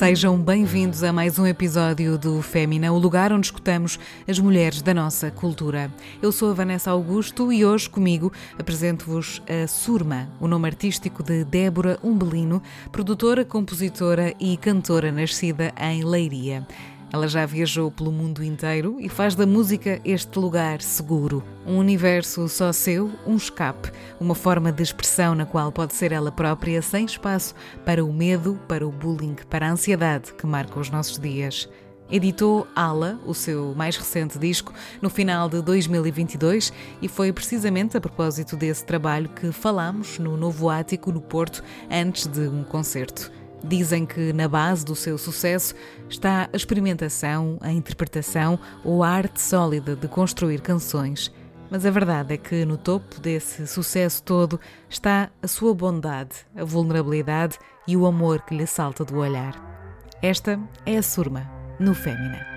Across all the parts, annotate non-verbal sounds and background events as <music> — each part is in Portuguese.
Sejam bem-vindos a mais um episódio do Fémina, o lugar onde escutamos as mulheres da nossa cultura. Eu sou a Vanessa Augusto e hoje comigo apresento-vos a Surma, o nome artístico de Débora Umbelino, produtora, compositora e cantora nascida em Leiria. Ela já viajou pelo mundo inteiro e faz da música este lugar seguro. Um universo só seu, um escape, uma forma de expressão na qual pode ser ela própria, sem espaço para o medo, para o bullying, para a ansiedade que marca os nossos dias. Editou Ala, o seu mais recente disco, no final de 2022 e foi precisamente a propósito desse trabalho que falamos no Novo Ático, no Porto, antes de um concerto. Dizem que na base do seu sucesso está a experimentação, a interpretação ou a arte sólida de construir canções. Mas a verdade é que no topo desse sucesso todo está a sua bondade, a vulnerabilidade e o amor que lhe salta do olhar. Esta é a Surma, no Fémina.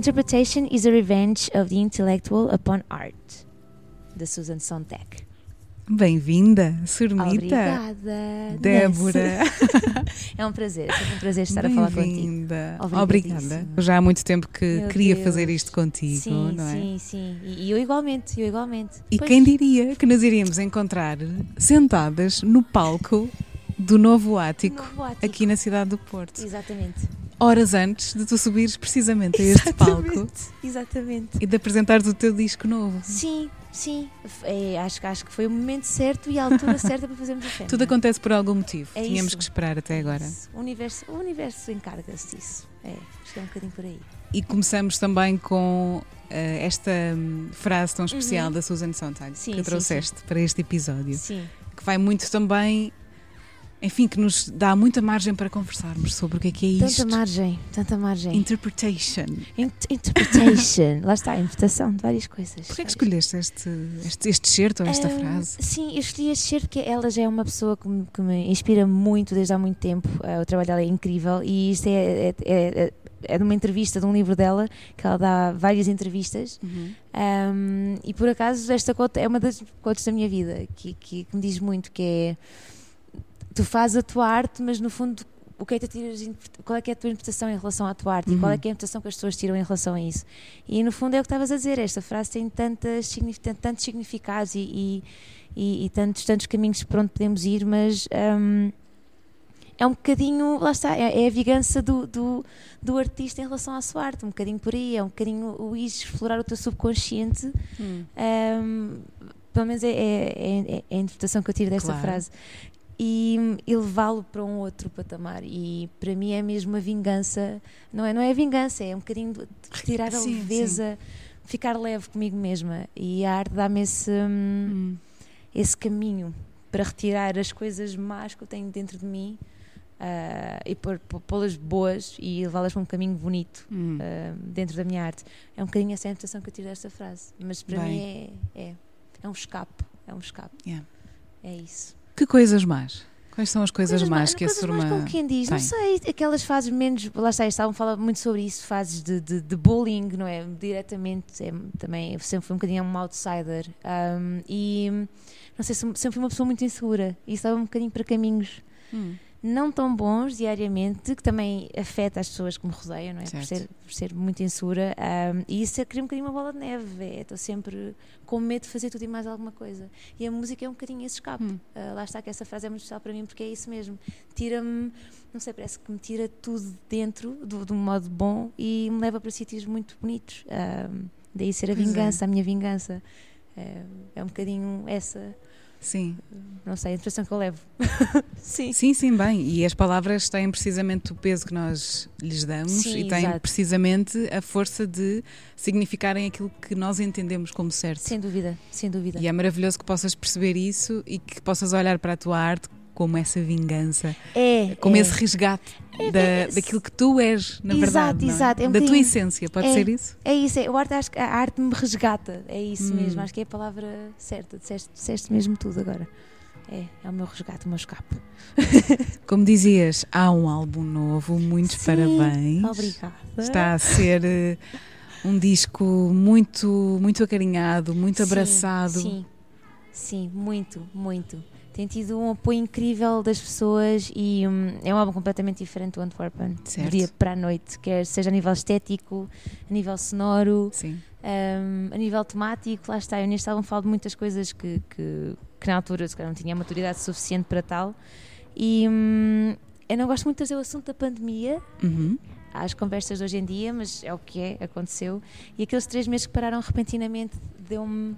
Interpretation is a revenge of the intellectual upon art. Da Susan Sontag. Bem-vinda, Surmita. Obrigada. Débora. <laughs> é um prazer, é sempre um prazer estar a falar contigo. Bem-vinda. Obrigada. Já há muito tempo que Meu queria Deus. fazer isto contigo, Sim, não é? sim, sim. E, e eu igualmente, eu igualmente. E Pois, quem diria que nos iríamos encontrar sentadas no palco do novo ático, Novo ático. aqui na cidade do Porto, Exatamente. horas antes de tu subires precisamente a este palco Exatamente. E de apresentares o teu disco novo. Sim, sim. É, acho, que- acho que foi o momento certo e a altura <laughs> certa para fazermos a festa. Tudo acontece por algum motivo. É Tínhamos isso. que esperar até agora. O universo, o universo encarga-se disso. É, acho que é um bocadinho por aí. E começamos também com eh, esta hum, frase tão especial Uhum. da Susan Sontag Sim, que sim, trouxeste para este episódio, Sim. que vai muito também, enfim, que nos dá muita margem para conversarmos sobre o que é que é isto. Tanta margem, tanta margem. Interpretation. Int- interpretation. Lá está, a interpretação de várias coisas. Porquê é que escolheste este, este, este certo ou esta Ahm, frase? Sim, eu escolhi este certo porque ela já é uma pessoa que me, que me inspira muito desde há muito tempo. Ah, o trabalho dela é incrível e isto é, é, é, é de uma entrevista de um livro dela que ela dá várias entrevistas. Uhum. Um, e por acaso esta conta é uma das contas da minha vida que, que, que me diz muito que é tu fazes a tua arte, mas no fundo o que é que tiras, qual é que é a tua interpretação em relação à tua arte e qual é Uhum. que é a interpretação que as pessoas tiram em relação a isso. E no fundo é o que estavas a dizer, esta frase tem tantas, tantos significados e, e, e- e tantos, tantos caminhos por onde podemos ir, mas um, é um bocadinho, lá está, é, é a vingança do, do, do artista em relação à sua arte, um bocadinho por aí, é um bocadinho o ir explorar o teu subconsciente, Hum. um, pelo menos é, é- é- é a interpretação que eu tiro desta Claro. frase, e, e levá-lo para um outro patamar. E para mim é mesmo uma vingança, não é, não é vingança, é um bocadinho de tirar a Sim, leveza, ficar leve comigo mesma. E a arte dá-me esse, hum, Hum. esse caminho para retirar as coisas más que eu tenho dentro de mim. ah, e pô-las boas e levá-las para um caminho bonito Hum. ah, dentro da minha arte. É um bocadinho essa a interpretação que eu tiro desta frase. Mas para Bem. mim é, é, é um escape. É um escape. Yeah. É isso. Que coisas más? Quais são as coisas, más mais- que a coisas mais como quem diz, não tem? sei, aquelas fases menos, lá está, este álbum fala muito sobre isso, fases de, de, de bullying, não é? Diretamente, é, também, eu sempre fui um bocadinho um outsider um, e não sei, sempre fui uma pessoa muito insegura e estava um bocadinho para caminhos Hum. Não tão bons diariamente, que também afeta as pessoas que me rodeiam, não é? Por ser, por ser, muito insegura. Um, e isso é criar um bocadinho uma bola de neve. É, estou sempre com medo de fazer tudo e mais alguma coisa. E a música é um bocadinho esse escape. Hum. Uh, lá está que essa frase é muito especial para mim, porque é isso mesmo. Tira-me, não sei, parece que me tira tudo dentro, do, de um modo bom, e me leva para sítios muito bonitos. Um, daí ser a pois é. vingança, é. a minha vingança. É, é um bocadinho essa Sim. Não sei, a impressão que eu levo. <laughs> sim. Sim, sim, bem. E as palavras têm precisamente o peso que nós lhes damos sim, e têm exato. precisamente a força de significarem aquilo que nós entendemos como certo. Sem dúvida, sem dúvida. E é maravilhoso que possas perceber isso e que possas olhar para a tua arte como essa vingança, é, como é. esse resgate é, da, é, daquilo que tu és, na exato, verdade. Exato, é? da tua essência, pode é, ser isso? É isso, é, arte, acho que a arte me resgata, é isso hum. mesmo, acho que é a palavra certa, disseste, disseste mesmo tudo agora. É, é o meu resgate, o meu escape. <laughs> Como dizias, há um álbum novo, muitos Sim, parabéns. Obrigada. Está a ser uh, um disco muito, muito acarinhado, muito sim, abraçado. Sim, sim, muito, muito tem tido um apoio incrível das pessoas e um, é um álbum completamente diferente do Antwerpen, do dia para a noite, quer seja a nível estético, a nível sonoro, um, a nível temático. Lá está, eu neste álbum falo de muitas coisas que, que, que na altura se não tinha maturidade suficiente para tal. E um, eu não gosto muito de trazer o assunto da pandemia. Uhum às conversas de hoje em dia, mas é o que é, aconteceu. E aqueles três meses que pararam repentinamente deu-me,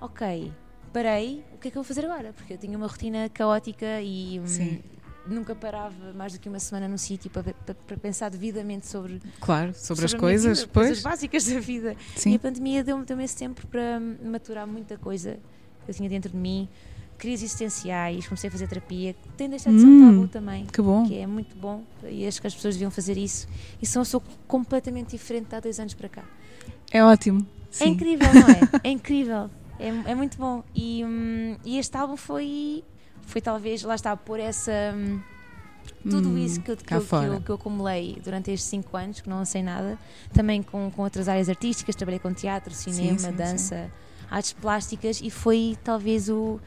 ok, parei, o que é que eu vou fazer agora? Porque eu tinha uma rotina caótica e hum, nunca parava mais do que uma semana num sítio para, para, para, pensar devidamente sobre, claro, sobre, sobre as coisas, vida, coisas básicas da vida. Sim. E a pandemia deu-me deu esse tempo para maturar muita coisa que eu tinha dentro de mim. Crises existenciais, comecei a fazer terapia, tem deixado de ser um hum, tabu também. Que bom. Que é muito bom e acho que as pessoas deviam fazer isso. E sou, sou completamente diferente de há dois anos para cá. É ótimo. É Sim. É incrível, não é? <laughs> É incrível. É, é muito bom. E, um, e este álbum foi, foi talvez, lá está, por essa. Um, tudo hum, isso que eu, que, eu, que, eu, que eu, acumulei durante estes 5 anos, que não sei nada, também com, com outras áreas artísticas, trabalhei com teatro, cinema, sim, sim, dança, sim. artes plásticas e foi talvez o,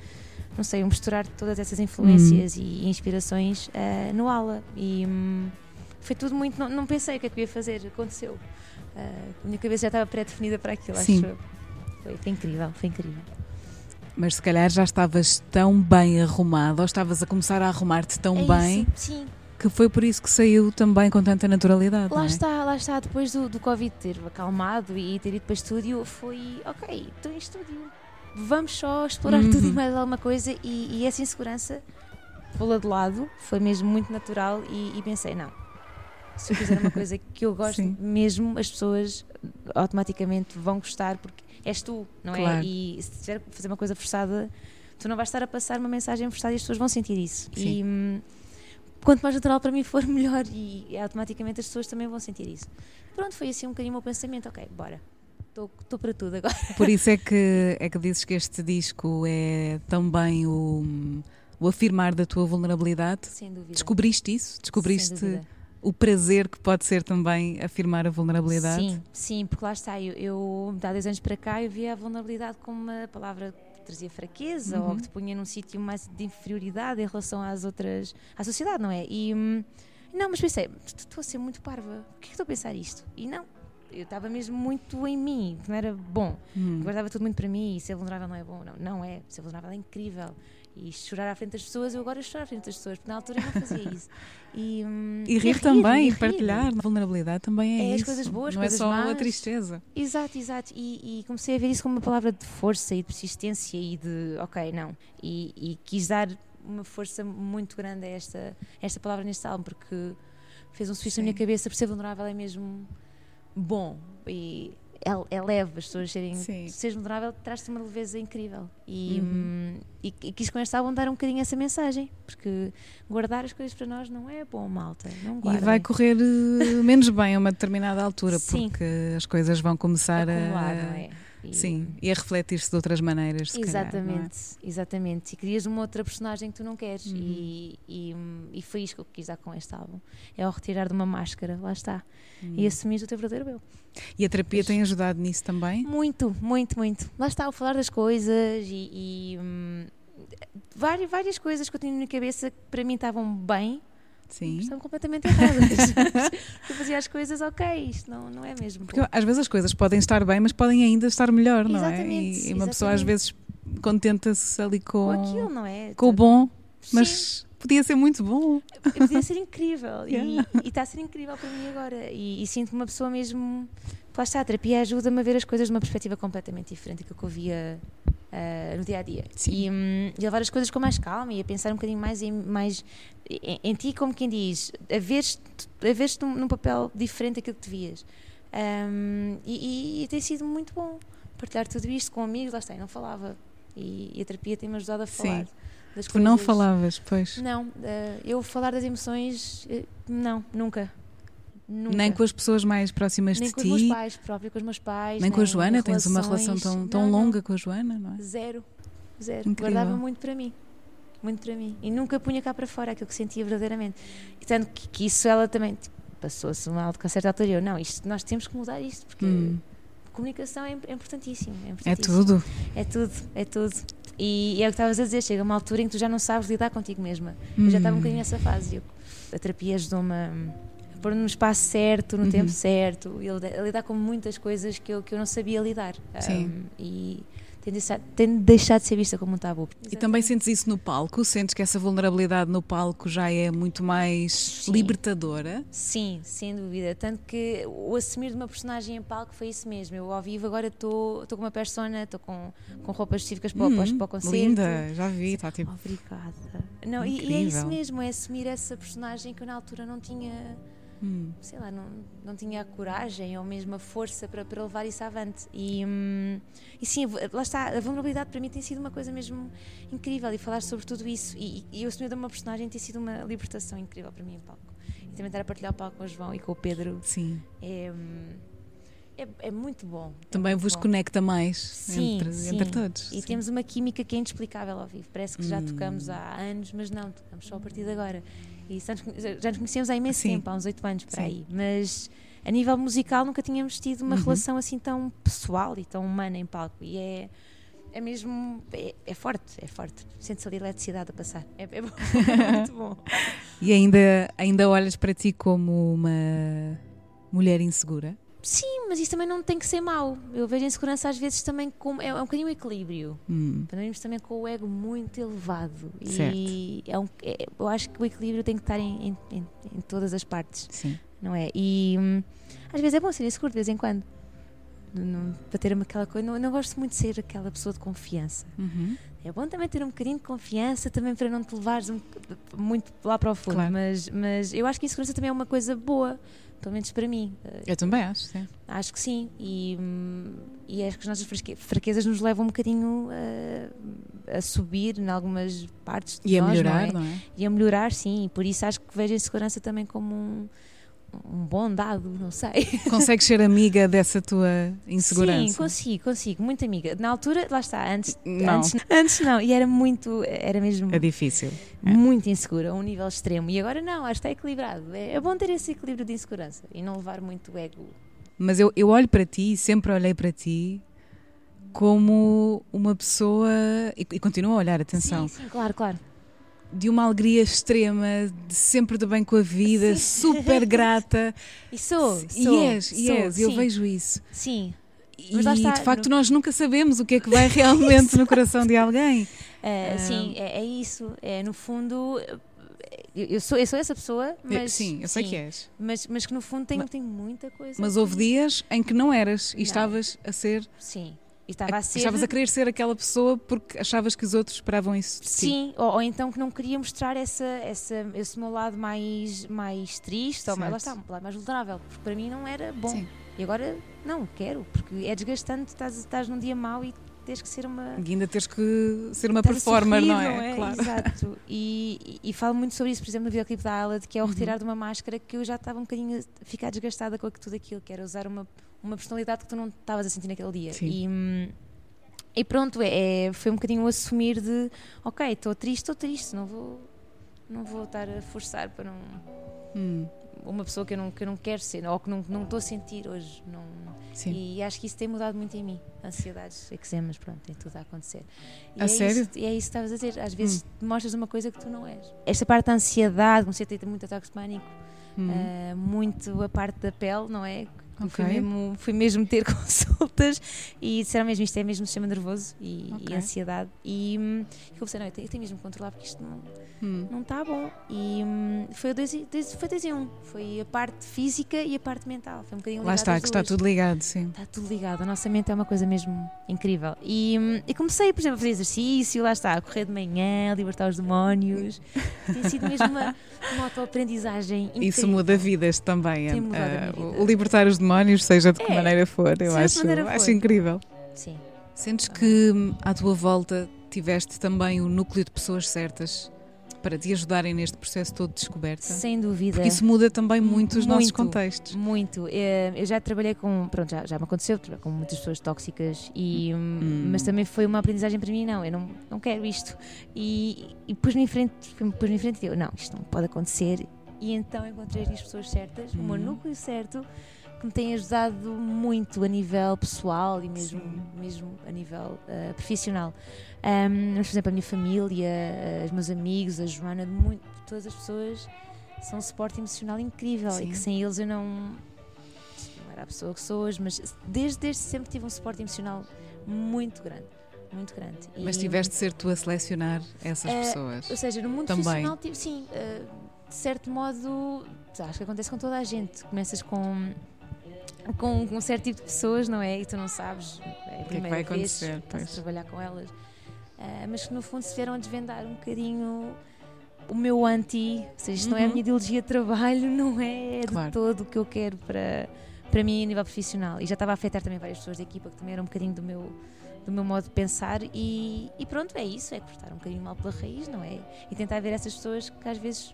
não sei, o misturar todas essas influências hum. e inspirações uh, no ala. E um, foi tudo muito. Não, não, pensei o que é que eu ia fazer, aconteceu. Uh, a minha cabeça já estava pré-definida para aquilo, acho eu. Foi, foi incrível, foi incrível. Mas se calhar já estavas tão bem arrumada ou estavas a começar a arrumar-te tão é bem isso, sim. que foi por isso que saiu também com tanta naturalidade. Lá é? está, lá está. Depois do, do Covid ter acalmado e ter ido para estúdio, foi ok, estou em estúdio. Vamos só explorar uhum. tudo e mais alguma coisa. E, e essa insegurança pô-la de lado foi mesmo muito natural. E, e pensei, não, se eu fizer uma <laughs> coisa que eu gosto Sim. mesmo, as pessoas automaticamente vão gostar porque és tu, não é? claro. é? E se tiver que fazer uma coisa forçada, tu não vais estar a passar uma mensagem forçada e as pessoas vão sentir isso. Sim. E hum, quanto mais natural para mim for, <laughs> melhor. E, automaticamente as pessoas também vão sentir isso. Pronto, foi assim um bocadinho o meu pensamento. Ok, bora. Estou para tudo agora. Por isso é que, <laughs> é que dizes que este disco é também o, o afirmar da tua vulnerabilidade. Sem dúvida. Descobriste isso? Descobriste o prazer que pode ser também afirmar a vulnerabilidade. Sim, sim, porque lá está, eu, eu há dois anos para cá eu via a vulnerabilidade como uma palavra que trazia fraqueza uhum. ou que te punha num sítio mais de inferioridade em relação às outras, à sociedade, não é? E hum, não, mas pensei, estou a ser muito parva, por que é que estou a pensar isto? E não, eu estava mesmo muito em mim, que não era bom. Hum. Guardava tudo muito para mim e ser vulnerável não é bom. Não, não é. Ser vulnerável é incrível e chorar à frente das pessoas, eu agora choro à frente das pessoas, porque na altura eu não fazia isso. <laughs> E, hum, e rir, também, e, partilhar. A vulnerabilidade também é, é isso. as coisas boas, não é coisas é só más. a tristeza. Exato, exato. E, e, comecei a ver isso como uma palavra de força e de persistência e de, ok, não. E, e quis dar uma força muito grande a esta, a esta palavra neste álbum, porque fez um switch na minha cabeça, por ser vulnerável é mesmo bom. E é, é leve, as pessoas serem. Sim. Seres vulnerável traz-te uma leveza incrível. E, uhum. Hum, e, e, quis com esta álbum dar um bocadinho essa mensagem, porque guardar as coisas para nós não é bom, malta. Não e vai correr uh, menos bem a uma determinada altura, Sim. porque as coisas vão começar a. Acumular, não é? E... Sim, e a refletir-se de outras maneiras. exatamente, calhar, é? exatamente. E crias uma outra personagem que tu não queres. Uhum. E, e, e, foi isto que eu quis dar com este álbum: é ao retirar de uma máscara, lá está, uhum. e assumir o teu verdadeiro eu. E a terapia pois, tem ajudado nisso também? Muito, muito, muito. Lá está, o falar das coisas e. e hum, várias, várias coisas que eu tinha na cabeça que para mim estavam bem, Sim. estão completamente erradas. <laughs> eu fazia as coisas, ok, isto não, não é mesmo. Porque às vezes as coisas podem estar bem, mas podem ainda estar melhor, não é? Exatamente, E, e uma pessoa às exatamente. vezes contenta-se ali com, com aquilo, não é? com o bom, Sim. mas podia ser muito bom. podia ser incrível e- Yeah. e está a ser incrível para mim agora e, e sinto-me uma pessoa mesmo lá está, a terapia ajuda-me a ver as coisas de uma perspectiva completamente diferente do que eu via ah, no dia a dia Sim. e, hum, e levar as coisas com mais calma e a pensar um bocadinho mais em, mais em, em ti como quem diz a ver-te a ver num, num papel diferente daquilo que te vias Hum, e, e- e tem sido muito bom partilhar tudo isto com amigos lá está, eu não falava e, e a terapia tem-me ajudado a Sim. falar das Tu não coisas. falavas, pois. Não, eh, eu falar das emoções, eh, não, nunca. Nunca. Nem com as pessoas mais próximas Nem de com os meus ti, pais, próprio com os meus pais. nem com a Joana. Tens uma relação relações. tão, tão Não, não. longa com a Joana, não é? Zero. Zero. Incrível. Guardava muito para mim. Muito para mim. E nunca punha cá para fora aquilo que sentia verdadeiramente. E tanto que, que isso ela também tipo, passou-se mal de com certa altura. Eu, não, isto, nós temos que mudar isto, porque Hum. comunicação é, é importantíssimo. É, É importantíssimo. tudo. É tudo, é tudo. E, e é o que estavas a dizer, chega uma altura em que tu já não sabes lidar contigo mesma. Eu já estava um Hum. bocadinho nessa fase. Eu- a terapia ajudou-me a pôr no espaço certo, no Uhum. tempo certo, e a lidar- com muitas coisas que eu, que eu não sabia lidar. Sim. Um, e tem deixado, tem deixado de ser vista como um tabu. E também sentes isso no palco? Sentes que essa vulnerabilidade no palco já é muito mais Sim. libertadora? Sim, sem dúvida. Tanto que o assumir de uma personagem em palco foi isso mesmo. Eu ao vivo agora estou com uma persona, estou com, com roupas específicas para, o- Hum, para o concerto. linda, já vi, está tipo. Obrigada. Não, e, e é isso mesmo, é assumir essa personagem que eu na altura não tinha, hum, sei lá, não, não tinha a coragem ou mesmo a força para, para levar isso avante. E, hum, e sim, lá está, a vulnerabilidade para mim tem sido uma coisa mesmo incrível e falar sobre tudo isso. E, e eu assumir de uma personagem tem sido uma libertação incrível para mim em palco. E também estar a partilhar o palco com o João e com o Pedro sim. é, hum, é, é muito bom. é Também muito vos bom. conecta mais Sim, entre, sim. entre todos. E sim. temos uma química que é inexplicável ao vivo. Parece que já Hum. tocamos há anos, mas não, tocamos só a partir de agora. Já nos- conhecemos há imenso Sim. tempo, há uns oito anos por Sim. aí. Mas a nível musical nunca tínhamos tido uma Uhum. relação assim tão pessoal e tão humana em palco. E é, é mesmo. É, é forte, é forte. Sente-se ali a eletricidade a passar. É, é bom, <laughs> é muito bom. E ainda, ainda olhas para ti como uma mulher insegura? Sim, mas isso também não tem que ser mau. Eu vejo a insegurança às vezes também como. É, é um bocadinho um equilíbrio. Hum, irmos também com o ego muito elevado. Certo. E é um, é- eu acho que o equilíbrio tem que estar em, em- em- todas as partes, sim. não é? E hum, às vezes é bom ser inseguro de vez em quando. Não- para ter aquela coisa. Não, não gosto muito de ser aquela pessoa de confiança. Uhum. É bom também ter um bocadinho de confiança, também para não te levares um- muito lá para o fundo. Claro. Mas, mas eu acho que a insegurança também é uma coisa boa, pelo menos para mim. Eh, Eu também acho, sim. Acho que sim. E, e acho que as nossas fraque- fraquezas nos levam um bocadinho a, a subir em algumas partes de E a nós, melhorar, não é? não é? E a melhorar, sim. E por isso acho que vejo a insegurança também como um, um bom dado, não sei. <laughs> Consegues ser amiga dessa tua insegurança? Sim, consigo, consigo. Muito amiga. Na altura, lá está, antes Não. Antes, antes não. E era muito, era mesmo É difícil. muito insegura, a um nível extremo. E agora não, acho que está equilibrado. É, é bom ter esse equilíbrio de insegurança e não levar muito o ego. Mas eu, eu olho para ti, sempre olhei para ti como uma pessoa, e, e continuo a olhar, atenção, Sim, sim, claro, claro. De uma alegria extrema, de sempre de bem com a vida, Sim. super <laughs> grata. E sou, e sou, és, e sou, eu sim, vejo isso. Sim, E está, de facto nós nunca sabemos o que é que vai <laughs> realmente no coração de alguém. É, Ah. sim, é, é isso. É, no fundo, eu, eu sou, eu sou essa pessoa, mas. sim, eu sei que és. Mas, mas que no fundo tem, Mas- tem muita coisa. Mas houve dias em que não eras e Não. estavas a ser, Sim. E estava a ser. estavas a querer ser aquela pessoa porque achavas que os outros esperavam isso de ti. Sim, ou, ou então que não queria mostrar essa, essa, esse meu lado mais, mais triste, ou mais, está, mais vulnerável, porque para mim não era bom. Sim. E agora, não, quero, porque é desgastante, estás, estás num dia mau e tens que ser uma. E ainda tens que ser uma performer, sorrir, não é? Claro. Exato. E, e, e falo muito sobre isso, por exemplo, no videoclipe da Alad, que é o Uhum. retirar de uma máscara que eu já estava um bocadinho a ficar desgastada com tudo aquilo, que era usar uma, uma personalidade que tu não estavas a sentir naquele dia. Sim. E, hum, e pronto, é, é- foi um bocadinho o assumir de ok, estou triste, estou triste, não vou, não vou estar a forçar para não. Hum. uma pessoa que eu não, que eu não quero ser, ou que não não estou a sentir hoje. Não, Sim. E acho que isso tem mudado muito em mim. Ansiedades, eczemas, pronto, tem tudo a acontecer. E A é sério? Isso, e é isso que estavas a dizer. Às vezes mostras uma coisa que tu não és. Esta parte da ansiedade, comecei a ter muito ataque de pânico, Hum. ah, muito a parte da pele, não é? Que Fui, mesmo, fui mesmo ter <laughs> consultas e disseram mesmo isto é mesmo sistema nervoso e, e Ok. ansiedade. E hum, eu comecei, não, eu tenho, eu tenho mesmo que controlar porque isto não, Hum. não está bom. E hum, foi, dois, e- dois, foi dois em um. Foi a parte física e a parte mental. Foi um bocadinho Lá está, que está tudo ligado, sim. Está tudo ligado. A nossa mente é uma coisa mesmo incrível. E, hum, e comecei, por exemplo, a fazer exercício, lá está, a correr de manhã, a libertar os demónios. <laughs> Tem sido mesmo uma, uma autoaprendizagem incrível. Isso muda vidas também. Tem eh, a vida. o libertar os demónios, seja de que É, maneira for, eu acho, maneira acho for. incrível. Sim. Sentes que hum, à tua volta tiveste também o núcleo de pessoas certas para te ajudarem neste processo todo de descoberta? Sem dúvida. Porque isso muda também muito os nossos Muito. contextos. Muito. Eh, Eu já trabalhei com. Pronto, já, já me aconteceu, com muitas pessoas tóxicas, e, hum, Hum. mas também foi uma aprendizagem para mim. Não, eu não, não quero isto. E, e pus-me em frente, pus-me em frente e eu, não, isto não pode acontecer. E então encontrei as pessoas certas, o meu Hum. núcleo certo, que me tem ajudado muito a nível pessoal e mesmo, Sim. mesmo a nível eh, profissional. Um, mas, por exemplo, a minha família, eh, os meus amigos, a Joana, muito, todas as pessoas são um suporte emocional incrível Sim. e que sem eles eu não, não era a pessoa que sou hoje, mas desde, desde sempre tive um suporte emocional muito grande. Muito grande. Mas E- tiveste de ser tu a selecionar essas Eh, pessoas. Ou seja, no mundo Também. profissional, tive, sim, eh, de certo modo, acho que acontece com toda a gente. Começas com. Com, com um certo tipo de pessoas, não é? E tu não sabes é a que é que primeira vai vez acontecer, que estás a pois. trabalhar com elas. Ah, mas que no fundo se vieram a desvendar um bocadinho o meu anti, ou seja, isto não é a Uhum. minha ideologia de trabalho, <laughs> não é de Claro. todo o que eu quero para, para mim a nível profissional. E já estava a afetar também várias pessoas da equipa que também era um bocadinho do meu, do meu modo de pensar e, e pronto, é isso, é cortar um bocadinho mal pela raiz, não é? E tentar ver essas pessoas que às vezes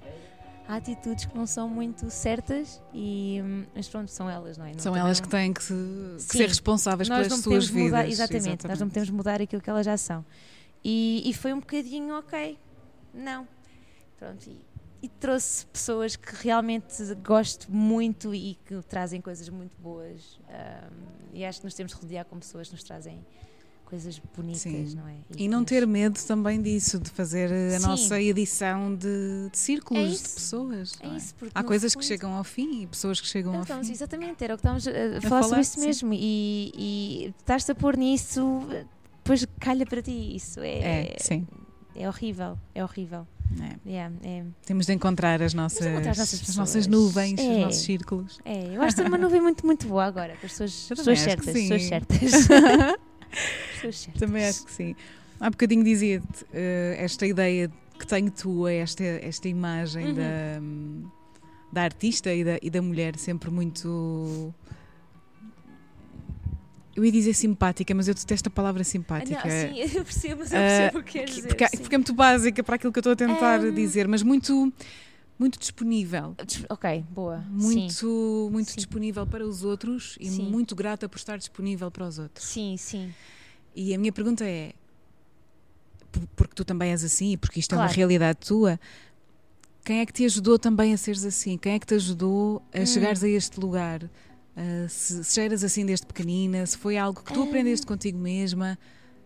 há atitudes que não são muito certas e hum, mas pronto, são elas, não é? Não São elas que têm que, se- que ser responsáveis nós pelas não suas vidas. mudar, exatamente, nós não podemos mudar aquilo que elas já são. E, e foi um bocadinho ok, não. Pronto, e, e trouxe pessoas que realmente gosto muito e que trazem coisas muito boas. ahm, e acho que nos temos de rodear com pessoas que nos trazem coisas bonitas, Sim. não é? E não que ter medo também disso, de fazer a Sim. nossa edição de, de círculos É de pessoas. É não é? isso, porque Há coisas que fundo- chegam ao fim e pessoas que chegam ao Então, fim. exatamente, era o que estávamos a, a falar falar, sobre isso mesmo. E, e estás-te a pôr nisso, depois calha para ti. Isso é, É, sim. é horrível, é horrível. É. Yeah, é, Temos de encontrar as nossas, encontrar as nossas as pessoas. nossas nuvens, os É. nossos círculos. é, eu acho que estou numa nuvem muito, muito boa agora, com as acho que certas, pessoas certas. <laughs> <laughs> pessoas certas. Também acho que sim. Há bocadinho dizia-te eh, esta ideia que tenho tua, esta, esta imagem Uhum. da, da artista e da, e da mulher sempre muito. Eu ia dizer simpática, mas eu detesto a palavra Ah, simpática. não, sim, <laughs> eu percebo, mas eu Ah, percebo o que queres que- dizer. porque, porque é muito básica para aquilo que eu estou a tentar Hum. dizer, mas muito, muito disponível. Ok, boa. Muito, Sim, muito Sim. disponível para os outros e Sim. muito grata por estar disponível para os outros. sim, sim. E a minha pergunta é: por- porque tu também és assim e porque isto é uma Claro. realidade tua, quem é que te ajudou também a seres assim? Quem é que te ajudou a Hum. chegares a este lugar? Ah, se, se já eras assim desde pequenina, se foi algo que tu Hum. aprendeste contigo mesma,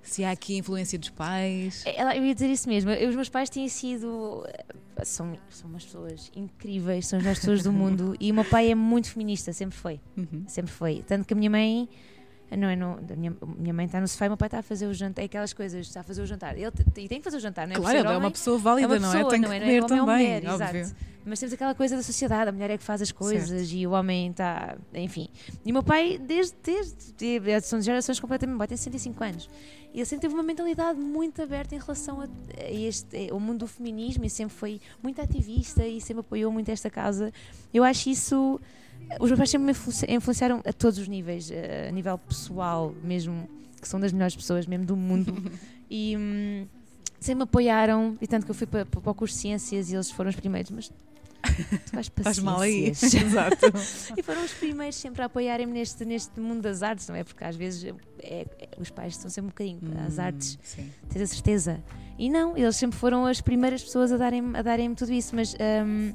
se há aqui influência dos pais. Ela- Eu ia dizer isso mesmo. Eu- os meus pais têm sido. eh, São, são umas pessoas incríveis, são as melhores pessoas do <laughs> mundo. E o meu pai é muito feminista, sempre foi. Uhum. Sempre foi. Tanto que a minha mãe. Não é a minha, minha mãe está no sofá e o meu pai está a fazer o jantar. É aquelas coisas, está a fazer o jantar. Ele e tem que fazer o jantar, não é? Claro, ser ela é uma homem, pessoa válida, é uma não pessoa, é? Tem que não é? Não é comer homem ou também, mulher, óbvio. exato. Mas temos aquela coisa da sociedade, a mulher é que faz as coisas e o homem está. Enfim. E o meu pai, desde. desde de- são gerações completamente. Pai tem 65 anos. E ele sempre teve uma mentalidade muito aberta em relação a, a este, ao mundo do feminismo e sempre foi muito ativista e sempre apoiou muito esta causa. Eu acho isso. Os meus pais sempre me influenci- influenciaram a todos os níveis, eh, a nível pessoal mesmo, que são das melhores pessoas mesmo do mundo. <laughs> e. hum, sempre me apoiaram, e tanto que eu fui para, para o curso de ciências e eles foram os primeiros, mas tu vais para <laughs> Estás mal aí. <laughs> Exato. E foram os primeiros sempre a apoiarem-me neste, neste mundo das artes, não é? Porque às vezes é- é- os pais estão sempre um bocadinho às Hum, artes, Sim. tens a certeza. E não, eles sempre foram as primeiras pessoas a darem-me a darem tudo isso, mas hum,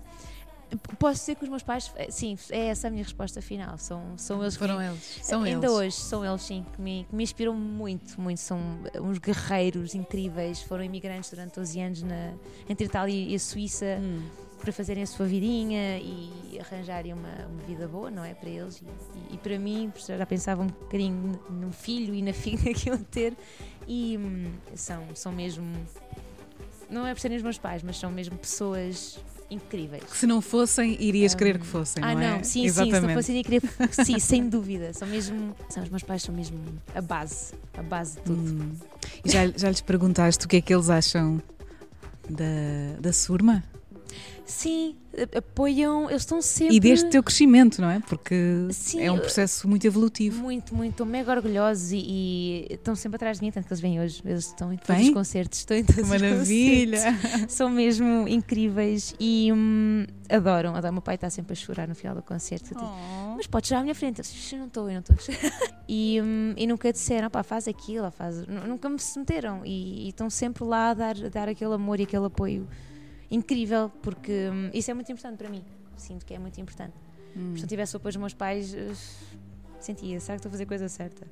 Posso dizer que os meus pais, eh, sim, é essa a minha resposta final. São, são eles Foram que, eles. São ainda eles. hoje são eles sim que me, que me inspiram muito, muito. São uns guerreiros incríveis. Foram imigrantes durante 12 anos na, entre Itália e a Suíça Hum. para fazerem a sua vidinha e arranjarem uma, uma vida boa, não é? Para eles e, e- e para mim, já pensava um bocadinho no filho e na <laughs> filha que iam ter e hum, são, são mesmo, não é por serem os meus pais, mas são mesmo pessoas incríveis. Que se não fossem, irias querer que fossem, Ah, não é? não, sim, Exatamente. sim, se não fosse nem querer. <laughs> Sim, sem dúvida. São mesmo. São, os meus pais são mesmo a base. A base de tudo. Hum. E já, já lhes perguntaste o que é que eles acham da, da Surma? Sim, apoiam. Eles estão sempre. E deste teu crescimento, não é? Porque Sim, é um processo muito evolutivo. Muito, muito, estão mega orgulhosos e, e estão sempre atrás de mim, tanto que eles vêm hoje. Eles estão em todos Vêm? os concertos, estão em todos Que maravilha! <laughs> São mesmo incríveis e hum, adoram, adoram. O meu pai está sempre a chorar no final do concerto. Digo, Oh. mas podes chegar à minha frente. Eu disse, "Eu não estou, eu não estou. <laughs> e, hum, e nunca disseram, pá, faz aquilo, faz. Nu- Nunca me se meteram e, e estão sempre lá a dar, a dar aquele amor e aquele apoio incrível, porque hum, isso é muito importante para mim. Sinto que é muito importante. Hum. Se não tivesse o apoio dos meus pais, eh, sentia, será que estou a fazer a coisa certa?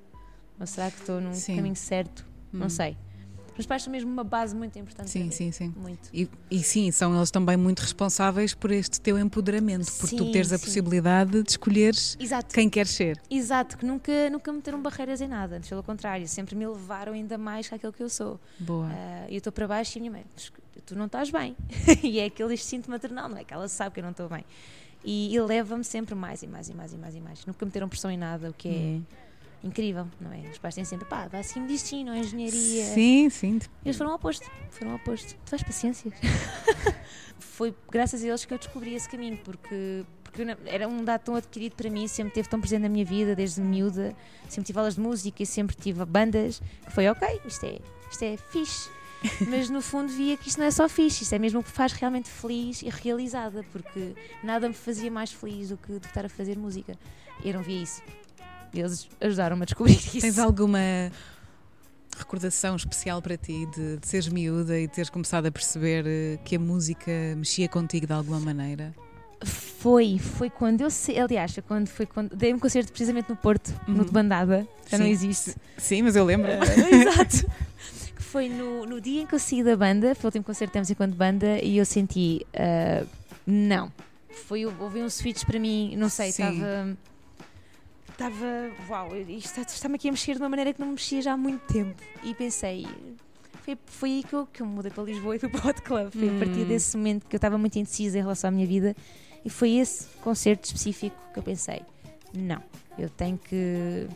Ou será que estou num Sim. caminho certo? Não Hum. sei. Os meus pais são mesmo uma base muito importante Sim, sim, sim. Muito. E, e sim, são eles também muito responsáveis por este teu empoderamento, por tu Sim, teres a sim. possibilidade de escolheres Exato. quem queres ser. Exato, que nunca, nunca me meteram barreiras em nada, pelo contrário, sempre me levaram ainda mais que aquilo que eu sou. Boa. Ah, eu estou para baixo e a minha mãe, "Mas tu não estás bem. <laughs> e é aquele instinto maternal, não é? Que ela sabe que eu não estou bem. E, e leva-me sempre mais e mais e mais e mais e mais. Nunca me meteram pressão em nada, o que é Hum. incrível, não é? Os pais têm sempre, pá, vai assim destino, ou engenharia. Sim, sim. Eles foram ao oposto, foram ao oposto. Tu vais paciências. <laughs> Foi graças a eles que eu descobri esse caminho, porque, porque era um dado tão adquirido para mim, sempre esteve tão presente na minha vida, desde miúda. Sempre tive aulas de música e sempre tive bandas, que foi ok, isto é, isto é fixe. Mas no fundo via que isto não é só fixe, isto é mesmo o que faz realmente feliz e realizada, porque nada me fazia mais feliz do que, estar a fazer música. Eu não via isso. Eles ajudaram-me a descobrir isso. Tens alguma recordação especial para ti de, de seres miúda e teres começado a perceber eh, que a música mexia contigo de alguma maneira? Foi, foi quando eu sei, aliás, quando foi quando dei um concerto precisamente no Porto, no Uhum. de bandada, já não Sim. existe. Sim, mas eu lembro. <laughs> Exato. Foi no, no dia em que eu saí da banda, foi o último concerto que temos enquanto banda, e eu senti, ah, não. Foi, houve um switch para mim, não sei, estava. Estava. Uau, isto está- está-me aqui a mexer de uma maneira que não me mexia já há muito tempo. E pensei. Foi, foi aí que eu, que eu mudei para Lisboa e fui para o Hot Club. Foi a partir Hum. desse momento que eu estava muito indecisa em relação à minha vida. E foi esse concerto específico que eu pensei: não, eu tenho que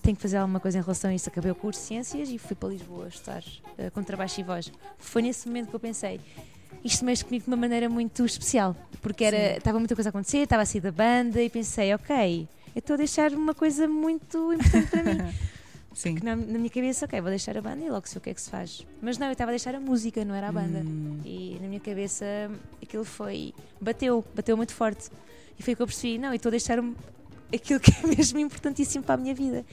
tenho que fazer alguma coisa em relação a isso. Acabei o curso de Ciências e fui para Lisboa estudar uh, contrabaixo e voz. Foi nesse momento que eu pensei, isto mexe comigo de uma maneira muito especial, porque era, estava muita coisa a acontecer, estava a sair da banda e pensei, ok, eu estou a deixar uma coisa muito importante para mim. <laughs> Sim. Na, na minha cabeça, ok, vou deixar a banda e logo sei o que é que se faz. Mas não, eu estava a deixar a música, não era a banda. Hum. E na minha cabeça aquilo foi. bateu, bateu muito forte. E foi que eu percebi: não, eu estou a deixar aquilo que é mesmo importantíssimo para a minha vida.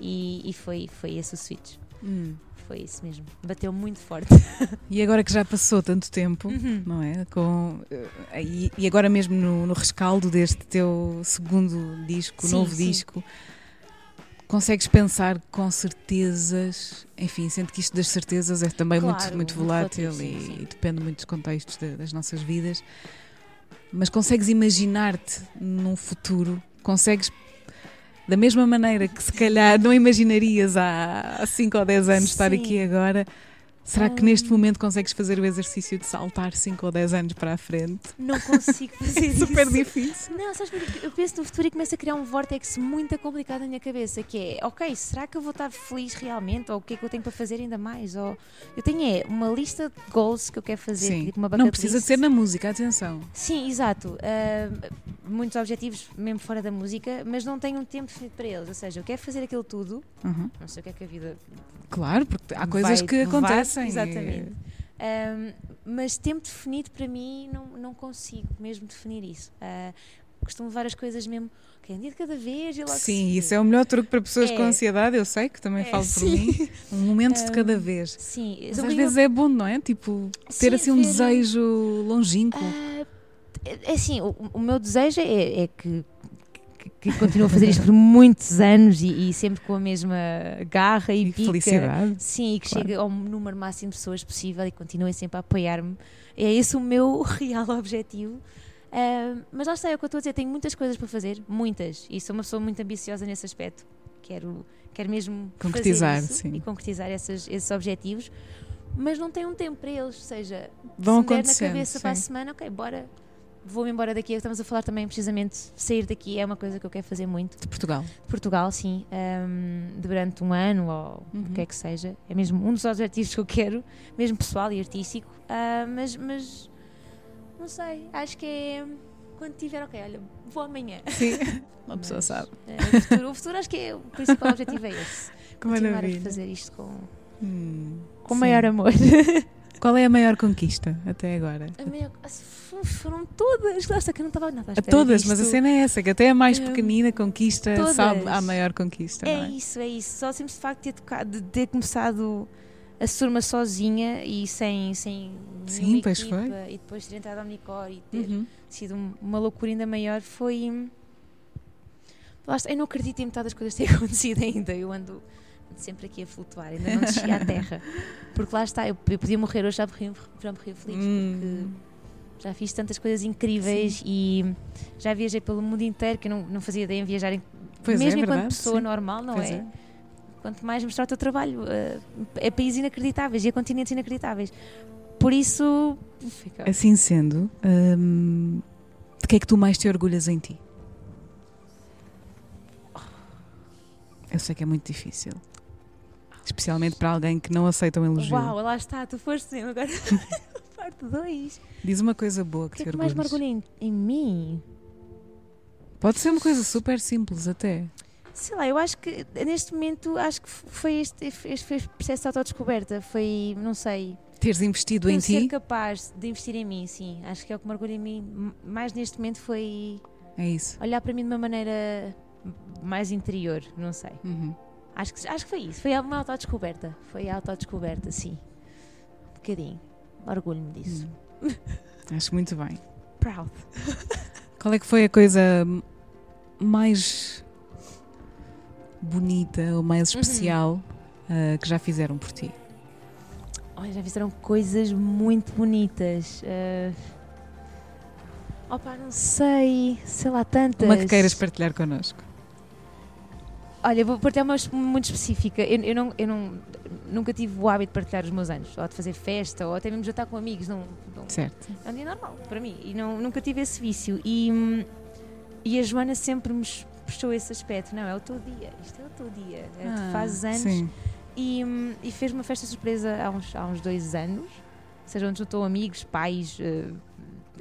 E, e foi, foi esse o switch. Hum. Foi isso mesmo. Bateu muito forte. <laughs> E agora que já passou tanto tempo, Uhum. não é? Com, eh, e, e agora mesmo no, no rescaldo deste teu segundo disco, Sim, novo sim. disco, consegues pensar com certezas, enfim, sendo que isto das certezas é também muito, Claro, muito muito volátil e, e depende muito dos contextos da- das nossas vidas, mas consegues imaginar-te num futuro, consegues da mesma maneira que se calhar não imaginarias há 5 ou 10 anos estar Sim. aqui agora, será que neste momento consegues fazer o exercício de saltar 5 ou 10 anos para a frente? Não consigo <laughs> fazer isso. Super difícil. Não, sabes eu penso no futuro e começo a criar um vórtice muito complicado na minha cabeça, que é, ok, será que eu vou estar feliz realmente? Ou o que é que eu tenho para fazer ainda mais? Ou eu tenho é uma lista de goals que eu quero fazer, Sim. tipo uma Não precisa list. ser na música, atenção. Sim, exato. Ah, muitos objetivos mesmo fora da música, mas não tenho um tempo definido para eles. Ou seja, eu quero fazer aquilo tudo, Uhum. não sei o que é que a vida Claro, porque há coisas que levar, Exatamente. Um, mas tempo definido para mim não, não consigo mesmo definir isso. Uh, costumo levar as coisas mesmo, ok, um dia de cada vez e logo Sim, isso é o melhor truque para pessoas É. com ansiedade, eu sei que também É, falo por sim. mim. Um momento de Um, cada vez. Sim, Mas eu- às eu- vezes é bom, não é? Tipo, ter Sim, assim um ver- desejo longínquo. É assim, o, o meu desejo é, é que, que, que continue a fazer isto por muitos anos e, e sempre com a mesma garra e, E pica. felicidade. Sim, e que Claro. chegue ao número máximo de pessoas possível e continuem sempre a apoiar-me. É esse o meu <laughs> real objetivo. Ah, mas lá está, é o que eu estou a dizer, tenho muitas coisas para fazer, muitas, e sou uma pessoa muito ambiciosa nesse aspecto. Quero, quero mesmo Concretizar, sim. e concretizar essas- esses objetivos, mas não tenho um tempo para eles, ou seja, Vão se me der na cabeça para a sim. semana, ok, bora, vou-me embora daqui. Estamos a falar também precisamente sair daqui, é uma coisa que eu quero fazer muito. De Portugal. De Portugal, sim, ahm, durante um ano ou Uhum. o que é que seja. É mesmo um dos objetivos que eu quero, mesmo pessoal e artístico. Ah, mas, mas não sei, acho que é quando tiver, ok, olha, vou amanhã. Sim, <laughs> uma pessoa Mas, sabe. eh, o, futuro, o futuro acho que é o principal objetivo é esse. <laughs> Que Continuar a maravilha. fazer isto com, Hum, com sim. maior amor. Qual é a maior conquista até agora? A maior- foram todas, lá está que eu não estava nada à A espera todas, mas a disto. cena é essa, que até a mais Hum, pequenina conquista todas. sabe à maior conquista, É é? isso, é isso. Só sempre de facto ter, tocado, de ter começado a surma sozinha e sem, sem Sim, pois equipa, foi. e depois ter entrado ao Unicor e ter Uhum. sido um- uma loucura ainda maior foi. Eu não acredito em metade das coisas terem <laughs> acontecido ainda. Eu ando sempre aqui a flutuar, ainda não desci à <laughs> terra. Porque lá está, eu, eu podia morrer hoje, já morri, já morri feliz, Hum. porque já fiz tantas coisas incríveis e já viajei pelo mundo inteiro que eu não, não fazia ideia em viajar, em- é, mesmo enquanto verdade, pessoa sim. normal, não Pois é? Quanto mais mostrar o teu trabalho, eh, é países inacreditáveis e a continentes inacreditáveis. Por isso, fica. Assim sendo, hum, de que é que tu mais te orgulhas em ti? Eu sei que é muito difícil. Especialmente para alguém que não aceita um elogio. Uau, lá está, tu foste mesmo agora. <laughs> Parte 2. Diz uma coisa boa que que te é que mais me orgulhes. orgulha em, em mim? Pode ser uma coisa super simples até. Sei lá, eu acho que neste momento acho que foi este, este foi processo de autodescoberta. Foi, não sei, Teres investido em ser ti, capaz de investir em mim, sim. Acho que é o que me orgulha em mim mais neste momento foi é isso. olhar para mim de uma maneira mais interior, não sei. Uhum. Acho que, acho que foi isso, foi uma autodescoberta. Foi a autodescoberta, sim. Um bocadinho. Orgulho-me disso. Hum. <laughs> Acho muito bem. Proud. Qual é que foi a coisa mais bonita ou mais Uhum. especial ah, que já fizeram por ti? Olha, já fizeram coisas muito bonitas. Uh... Opa, não sei. Sei lá, tantas. Uma que queiras partilhar connosco. Olha, vou partilhar uma muito específica. Eu, eu não, eu não, nunca tive o hábito de partilhar os meus anos, ou de fazer festa, ou até mesmo jantar com amigos. Não, não- Certo. é um dia normal para mim. E não, nunca tive esse vício. E, e a Joana sempre me puxou esse aspecto. Não, é o teu dia. Isto é o teu dia. É, tu Ah, fazes anos. Sim. E, e fez uma festa surpresa há uns, há uns dois anos, ou seja, onde juntou amigos, pais, eh,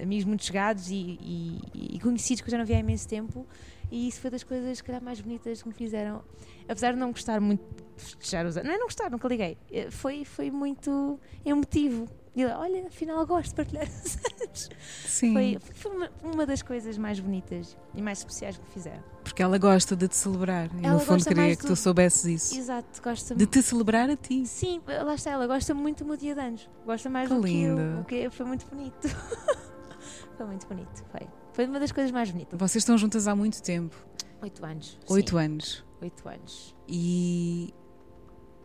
amigos muito chegados e, e- e conhecidos que eu já não via há imenso tempo. E isso foi das coisas, se calhar, mais bonitas que me fizeram. Apesar de não gostar muito de festejar os anos, não é não gostar, nunca liguei. Eh, Foi, foi muito emotivo. E ela, olha, afinal gosto de partilhar <laughs> os anos. Sim. Foi, foi uma, uma das coisas mais bonitas e mais especiais que me fizeram. Porque ela gosta de te celebrar. E Ela no fundo queria que do- tu soubesses isso. Exato, gosta De te celebrar a ti. Sim, lá está ela, gosta muito do meu dia de anos. Gosta mais Que do que lindo. eu. Que <laughs> foi muito bonito. foi muito bonito, foi. Foi uma das coisas mais bonitas. Vocês estão juntas há muito tempo. Oito anos. Oito sim, anos. Oito anos. E,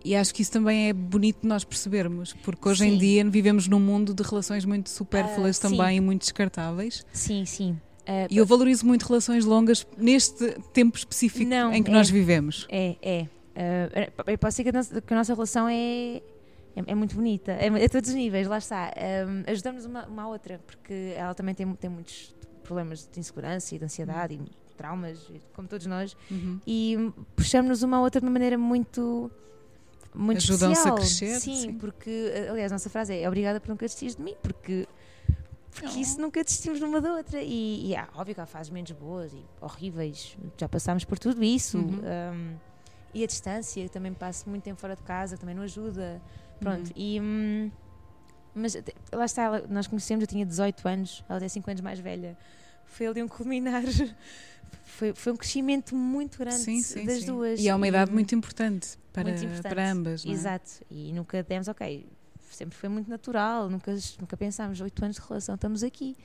e acho que isso também é bonito de nós percebermos, porque hoje em Sim. dia vivemos num mundo de relações muito supérfluas sim. também e muito descartáveis. Sim, sim. Ah, E eu valorizo muito relações longas neste tempo específico Não, em que é. nós vivemos. É, é. Ah, eu posso dizer que a nossa, que a nossa relação é, é, é muito bonita. É, a todos os níveis, lá está. Ah, Ajudamos uma, uma à outra, porque ela também tem, tem muitos problemas de insegurança e de ansiedade e traumas, como todos nós. Uhum. e puxamos-nos uma à outra de uma maneira muito muito Ajudam-se a crescer, sim, sim. porque aliás a nossa frase é obrigada por nunca desistires de mim porque porque isso nunca desistimos numa da outra e, e há, óbvio que há fases menos boas e horríveis já passámos por tudo isso Uhum. um, e a distância também passo muito tempo fora de casa também não ajuda pronto Uhum. e hum, mas lá está ela- nós conhecemos eu tinha 18 anos ela é 5 anos mais velha foi ali um culminar <laughs> foi, foi um crescimento muito grande Sim, sim, das sim. duas E é uma idade hum, muito importante para, muito importante. para ambas. É? Exato. E nunca demos, ok, sempre foi muito natural, nunca, nunca pensámos, oito anos de relação, estamos aqui.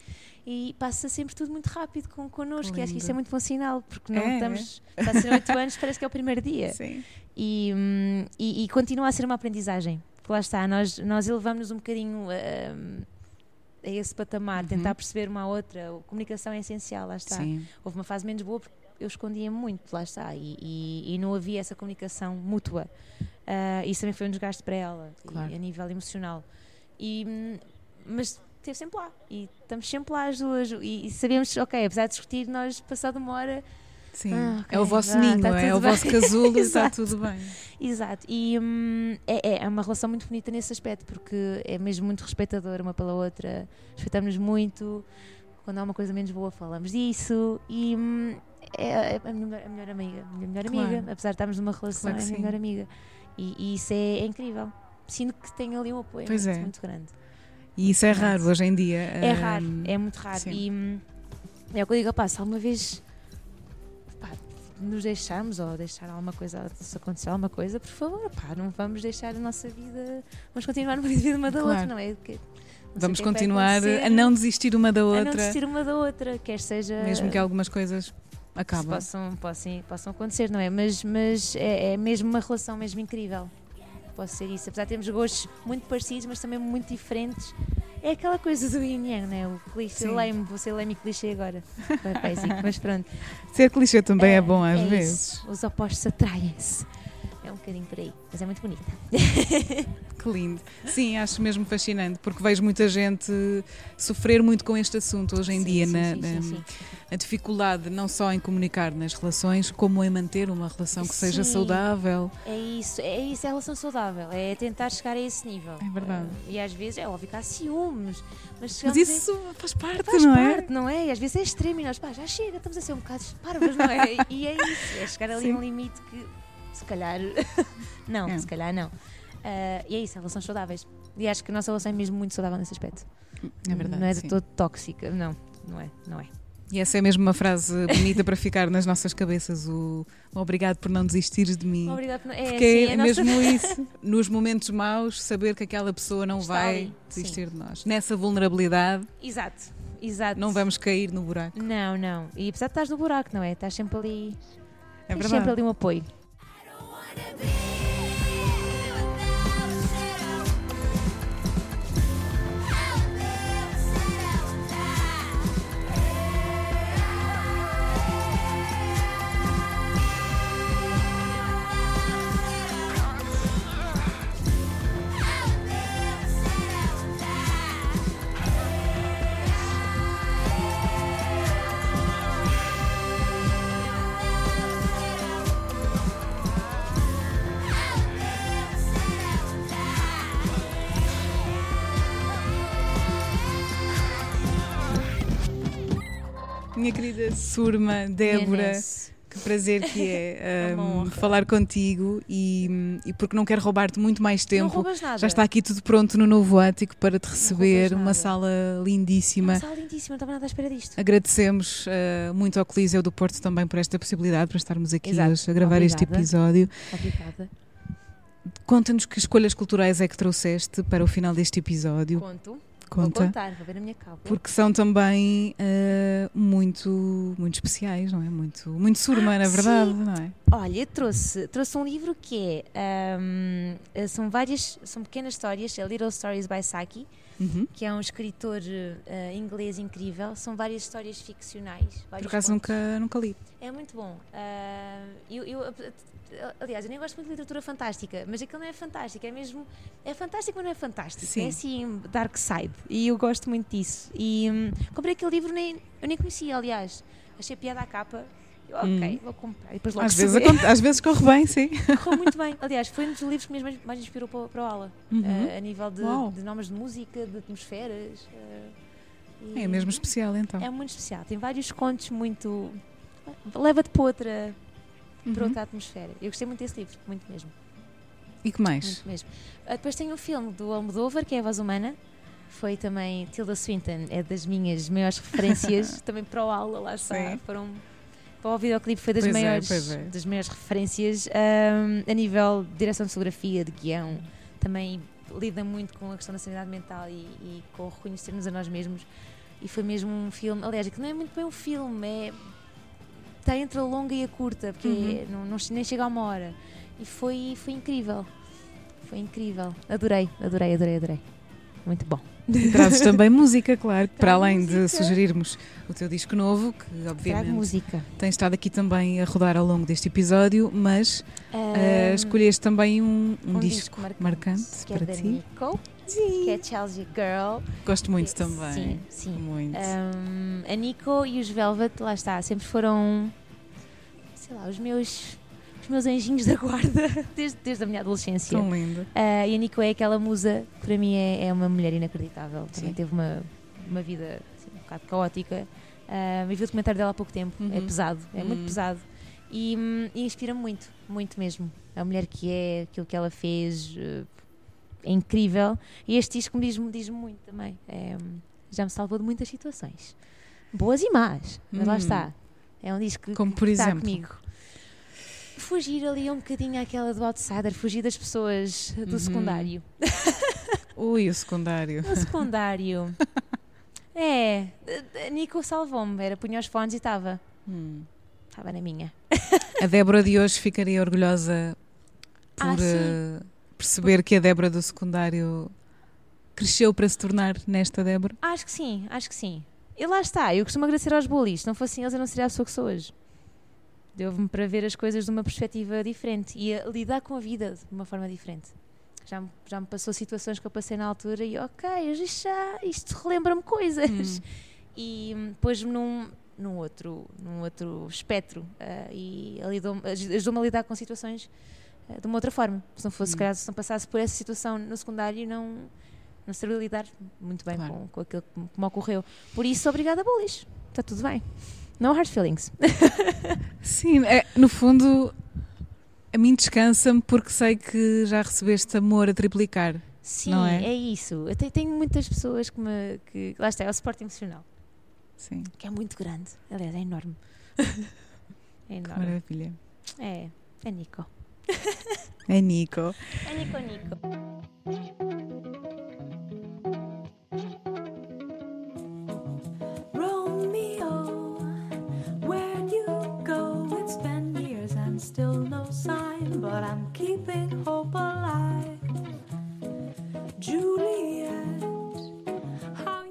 E passa sempre tudo muito rápido com, connosco, e acho que isso é muito bom sinal, porque não é, estamos, é. está a ser oito anos, parece que é o primeiro dia. <laughs> Sim. E, hum, e, e, continua a ser uma aprendizagem, porque lá está, nós, nós elevamos-nos um bocadinho a, a esse patamar, uhum. tentar perceber uma a outra, a comunicação é essencial, lá está. Sim. Houve uma fase menos boa porque eu escondia muito, lá está, e, e, e não havia essa comunicação mútua. Uh, isso também foi um desgaste para ela, claro. e, a nível emocional. E, mas esteve sempre lá, e estamos sempre lá as duas, e, e sabemos, ok, apesar de discutir, nós, passado uma hora. Sim, ah, okay, é o vosso ah, ninho, tá é o vosso casulo <laughs> e está tudo bem. Exato, e hum, é, é uma relação muito bonita nesse aspecto, porque é mesmo muito respeitadora uma pela outra, respeitamos-nos muito. Quando há uma coisa menos boa, falamos disso, e hum, é, é a, minha, a melhor amiga, a minha melhor claro. amiga, apesar de estarmos numa relação, claro é a minha melhor amiga. E, e isso é, é, incrível. Sinto que tenho ali um apoio pois muito, é. muito grande. E isso é raro hoje em dia. É raro, é muito raro. Sim. E hum, é o que eu digo, pá, se alguma vez nos deixarmos ou deixar alguma coisa, se acontecer alguma coisa, por favor, pá, não vamos deixar a nossa vida, vamos continuar no vida uma da claro. outra, não é? Porque, não vamos continuar a não desistir uma da outra. A não desistir uma da outra, quer seja. Mesmo que algumas coisas acaba. Possam, possam, possam acontecer, não é? Mas, mas é, é mesmo uma relação mesmo incrível. Pode ser isso. Apesar de termos gostos muito parecidos, mas também muito diferentes. É aquela coisa do yin yang, né? O clichê lame, vou ser lame e clichê agora. mas pronto. <laughs> Ser clichê também é, é bom às é vezes. Isso. Os opostos atraem-se. É um bocadinho por aí, mas é muito bonita. <laughs> Que lindo. Sim, acho mesmo fascinante, porque vejo muita gente sofrer muito com este assunto hoje em sim, dia, sim, na, sim, na a dificuldade não só em comunicar nas relações, como em manter uma relação que seja saudável. É isso, é isso, é a relação saudável, é tentar chegar a esse nível. É verdade. Uh, e às vezes é óbvio que há ciúmes, mas, mas isso em... faz parte, faz não parte, é? não é? E às vezes é extremo e nós, pá, já chega, estamos a ser um bocado parvos, não é? <laughs> E é isso, é chegar ali a um limite que se calhar. <laughs> não, é. se calhar não. Uh, e é isso, relações saudáveis. E acho que a nossa relação é mesmo muito saudável nesse aspecto. É verdade. Não é de todo tóxica. Não, não é, não é. E essa é mesmo uma frase bonita para ficar nas nossas cabeças: o obrigado por não desistires de mim. Obrigado por... é, Porque é, é, é mesmo nossa... <laughs> isso. Nos momentos maus, saber que aquela pessoa não Está vai ali. desistir sim. de nós. Nessa vulnerabilidade. Exato, exato. Não vamos cair no buraco. Não, não. E apesar de estás no buraco, não é? Estás sempre ali. É verdade. sempre ali um apoio. Minha querida Surma, Débora. Que prazer que é, <laughs> um, falar contigo e, e, porque não quero roubar-te muito mais tempo. Já está aqui tudo pronto no novo ático para te receber. Uma sala lindíssima. Uma sala lindíssima, não estava nada à espera disto. Agradecemos uh, muito ao Coliseu do Porto também por esta possibilidade, para estarmos aqui hoje a gravar Obrigada. este episódio. Obrigada. Conta-nos que escolhas culturais é que trouxeste para o final deste episódio. Conto. Conta. Vou contar, vou ver a minha capa. Porque são também uh, muito, muito especiais, não é? Muito, muito surma, ah, na verdade, sim. não é? Olha, trouxe, trouxe um livro que é. Um, são várias, são pequenas histórias, é Little Stories by Saki. Uhum. que é um escritor uh, inglês incrível. São várias histórias ficcionais. Por acaso nunca, nunca li. É muito bom. Uh, eu, eu, aliás, eu nem gosto muito de literatura fantástica, mas aquilo não é fantástico, é mesmo. É fantástico, mas não é fantástico. Sim. É assim, dark side. E eu gosto muito disso. E hum, comprei aquele livro, nem, eu nem conhecia, aliás. Achei piada à capa. Eu, ok, hum. vou comprar. E depois logo às, vezes, às vezes corre bem, sim. <laughs> Correu muito bem. Aliás, foi um dos livros que mais, mais inspirou para, para a aula. Uhum. Uh, a nível de, de, nomes de música, de atmosferas. Uh, é mesmo especial, então. É muito especial. Tem vários contos muito. Leva-te para outra uhum. para outra atmosfera. Eu gostei muito desse livro, muito mesmo. E que mais? Muito mesmo. Uh, depois tem um filme do Almodóvar, que é a Voz Humana. Foi também Tilda Swinton, é das minhas maiores <laughs> referências, também para o aula, lá está. Foram para o videoclipe foi das pois é, maiores, é, das maiores referências um, a nível de direção de fotografia, de guião, também lida muito com a questão da sanidade mental e, e com reconhecermos a nós mesmos. E foi mesmo um filme, aliás, que não é muito bem um filme, é está entre a longa e a curta, porque Uhum. não, não- nem chega a uma hora. E foi, foi incrível. Foi incrível. Adorei, adorei, adorei, adorei. Muito bom. Trazes também música, claro, para além de música. sugerirmos o teu disco novo, que obviamente música. tem estado aqui também a rodar ao longo deste episódio, mas eh, Ahm, escolheste também um, um um disco, disco marcante, que para é da ti. Nico, que é Chelsea Girl. Gosto muito Que- também. Sim, sim. Muito. Um, a Nico e os Velvet, lá está, sempre foram, sei lá, os meus, os meus anjinhos da guarda <laughs> desde, desde a minha adolescência. Tão lindo. Ah, e a Nico é aquela musa, que para mim é, é uma mulher inacreditável. Também Sim. teve uma, uma vida assim, um bocado caótica. Ah, eu vi o documentário dela há pouco tempo, é Uhum. pesado, é muito Uhum. pesado. E, hum, e inspira-me muito, muito mesmo. A mulher que é, aquilo que ela fez, eh, é incrível. E este disco me diz-me diz muito também. É, hum, já me salvou de muitas situações. Boas e más, mas lá Hum. está. É um disco Como que por está exemplo? comigo. Fugir ali um bocadinho àquela do outsider, fugir das pessoas do Uhum. secundário. <laughs> Ui, o secundário. No secundário. <laughs> é, a- a Nico salvou-me, era punha os fones e estava. Hum. Estava na minha. A Débora de hoje ficaria orgulhosa por Ah, sim. eh, perceber que a Débora do secundário cresceu para se tornar nesta Débora. Acho que sim, acho que sim. E lá está, eu costumo agradecer aos bullies. Se não fossem eles, eu não seria a pessoa que sou hoje. Deu-me para ver as coisas de uma perspectiva diferente e a lidar com a vida de uma forma diferente. Já me, já me passou situações que eu passei na altura e, ok, isto, já, isto relembra-me coisas. Hum. E pôs-me num, num, outro, num outro espectro ah, e ajudou-me a lidar com situações ah, de uma outra forma. Se não fosse, se Hum. calhar, se não passasse por essa situação no secundário, não, não sabia lidar muito bem Claro. com, com aquilo que, me- que ocorreu. Por isso, obrigada, bullies. Está tudo bem. No hard feelings. <laughs> Sim, é, no fundo, a mim descansa-me porque sei que já recebeste amor a triplicar. Sim, Não é? é? isso. Eu te- tenho muitas pessoas que me. Que, lá está, é o suporte emocional, Sim, que é muito grande. Aliás, é enorme. <laughs> é que enorme. maravilha. É, é Nico. É Nico. É Nico Nico. But I'm keeping hope alive. Juliet,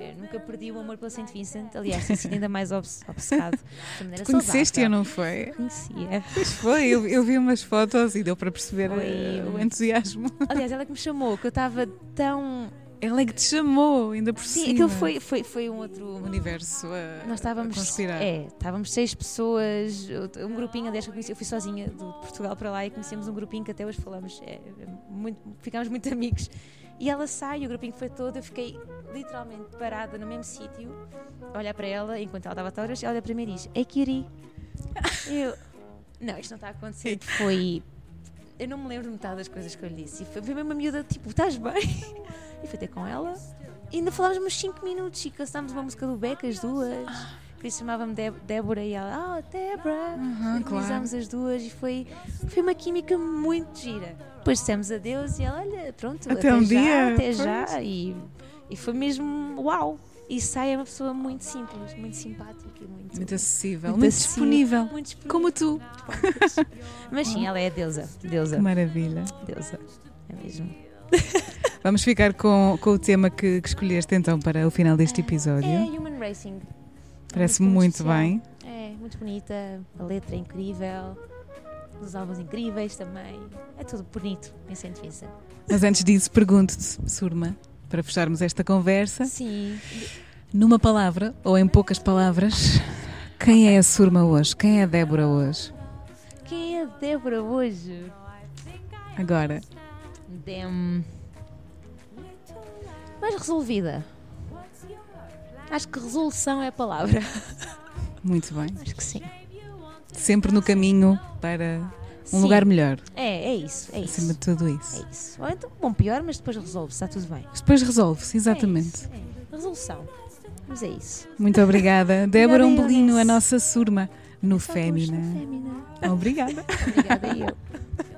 Eu nunca perdi o amor pelo Saint Vincent. Aliás, tenho sido ainda mais obce- obcecado. De Conheceste-a, saudável. não foi? Conhecia. Pois foi, eu, eu vi umas fotos e deu para perceber Foi, eh, o entusiasmo. Aliás, ela que me chamou, que eu estava tão. Ela é que te chamou, ainda por Sim, cima. aquilo foi, foi, foi um outro. O universo a, Nós estávamos. a conspirar. É, estávamos seis pessoas, um grupinho, aliás, que eu, conheci, eu fui sozinha de Portugal para lá e conhecemos um grupinho que até hoje falamos, é, é muito, ficámos muito amigos. E ela sai, o grupinho foi todo, eu fiquei literalmente parada no mesmo sítio, a olhar para ela, enquanto ela estava a todas, ela olha para mim e diz: É Kiri. <laughs> Eu. Não, isto não está a acontecer. Foi. Eu não me lembro de metade das coisas que eu lhe disse. E foi, foi mesmo uma miúda, tipo, estás bem? E fui ter com ela. E ainda falámos uns 5 minutos e cantámos uma música do Beck, as duas. Que se chamava-me Dé- Débora e ela, oh, Débora. Aham, claro. As duas e foi, foi uma química muito gira. Depois dissemos adeus e ela, olha, pronto, Até até, um já, dia, até pois. já. E, e foi mesmo uau. E sai é uma pessoa muito simples, muito simpática muito. Muito acessível, Muito muito, disponível. muito disponível. Como tu. Mas sim, ela é a deusa. Deusa. Que maravilha. Deusa. É mesmo. <laughs> Vamos ficar com, com o tema que, que escolheste então para o final deste episódio. É Human Racing. Parece-me muito especial. bem. É, muito bonita, a letra é incrível, os álbuns incríveis também. É tudo bonito em Vincent. Mas antes disso, pergunto-te, Surma, para fecharmos esta conversa, Sim. numa palavra ou em poucas palavras, quem é a Surma hoje? Quem é a Débora hoje? Quem é a Débora hoje? Agora. Dem. Mais resolvida. Acho que resolução é a palavra. Muito bem. Acho que sim. Sempre no caminho para um Sim. lugar melhor. É, é isso, é Acima isso. de tudo É isso. isso. Ou então, bom, pior, mas depois resolve-se, está tudo bem. Depois resolve-se, É exatamente. isso, é. Resolução. Mas é isso. Muito obrigada. <laughs> Débora Umbelino, a nossa Surma, no É Fémina. Fémina. Obrigada. <laughs> Obrigada eu. <laughs>